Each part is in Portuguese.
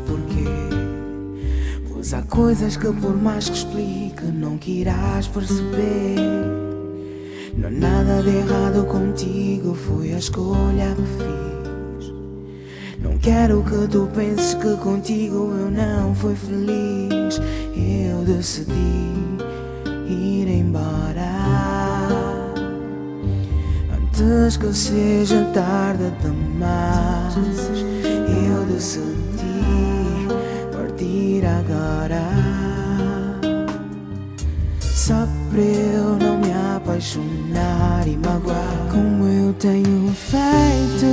porquê. Pois há coisas que, por mais que explique, não que irás perceber. Não há nada de errado contigo, foi a escolha que fiz. Não quero que tu penses que contigo eu não fui feliz. Eu decidi ir embora antes que seja tarde demais. Eu decidi partir agora. Só para eu não me apaixonar e magoar como eu tenho feito.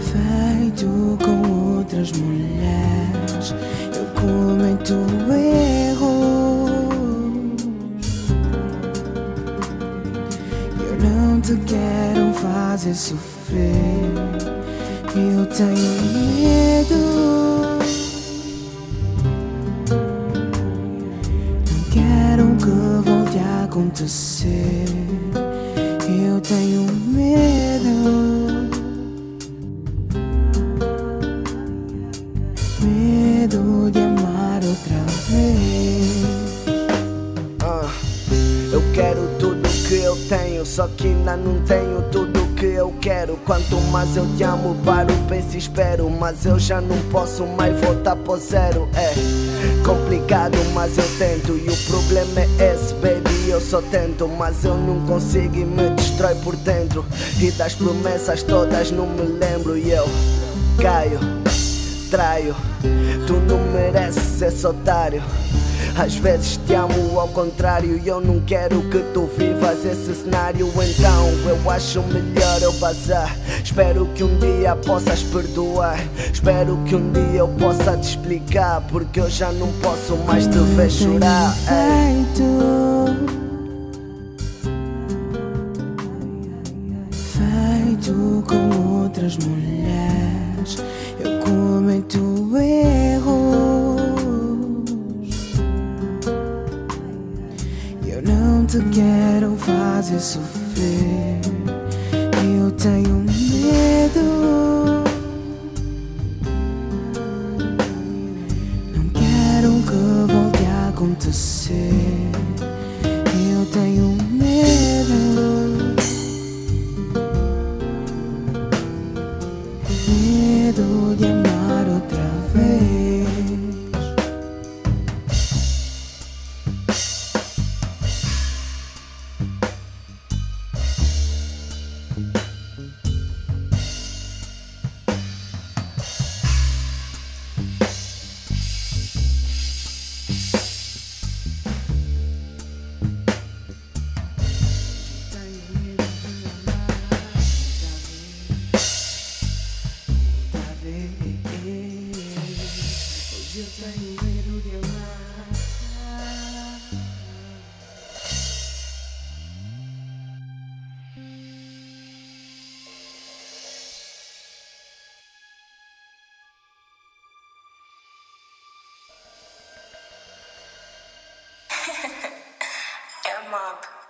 Feito com outras mulheres, eu cometo erros. Não quero fazer sofrer. Eu tenho medo. Não quero que volte a acontecer. Eu tenho medo. Tenho, só que ainda não tenho tudo que eu quero. Quanto mais eu te amo, paro, penso e espero. Mas eu já não posso mais voltar pro zero. É complicado, mas eu tento. E o problema é esse, baby. Eu só tento, mas eu não consigo e me destrói por dentro. E das promessas todas não me lembro. E eu caio, traio. Tu não mereces esse otário. Às vezes te amo ao contrário e eu não quero que tu vivas esse cenário. Então eu acho melhor eu vazar. Espero que um dia possas perdoar. Espero que um dia eu possa te explicar. Porque eu já não posso mais te ver chorar. Ei. Feito, feito com outras mulheres, eu cometo erros. Te quero fazer sofrer. Eu tenho medo. Não quero que volte a acontecer. Eu tenho medo. Medo de amar outra vez. mob.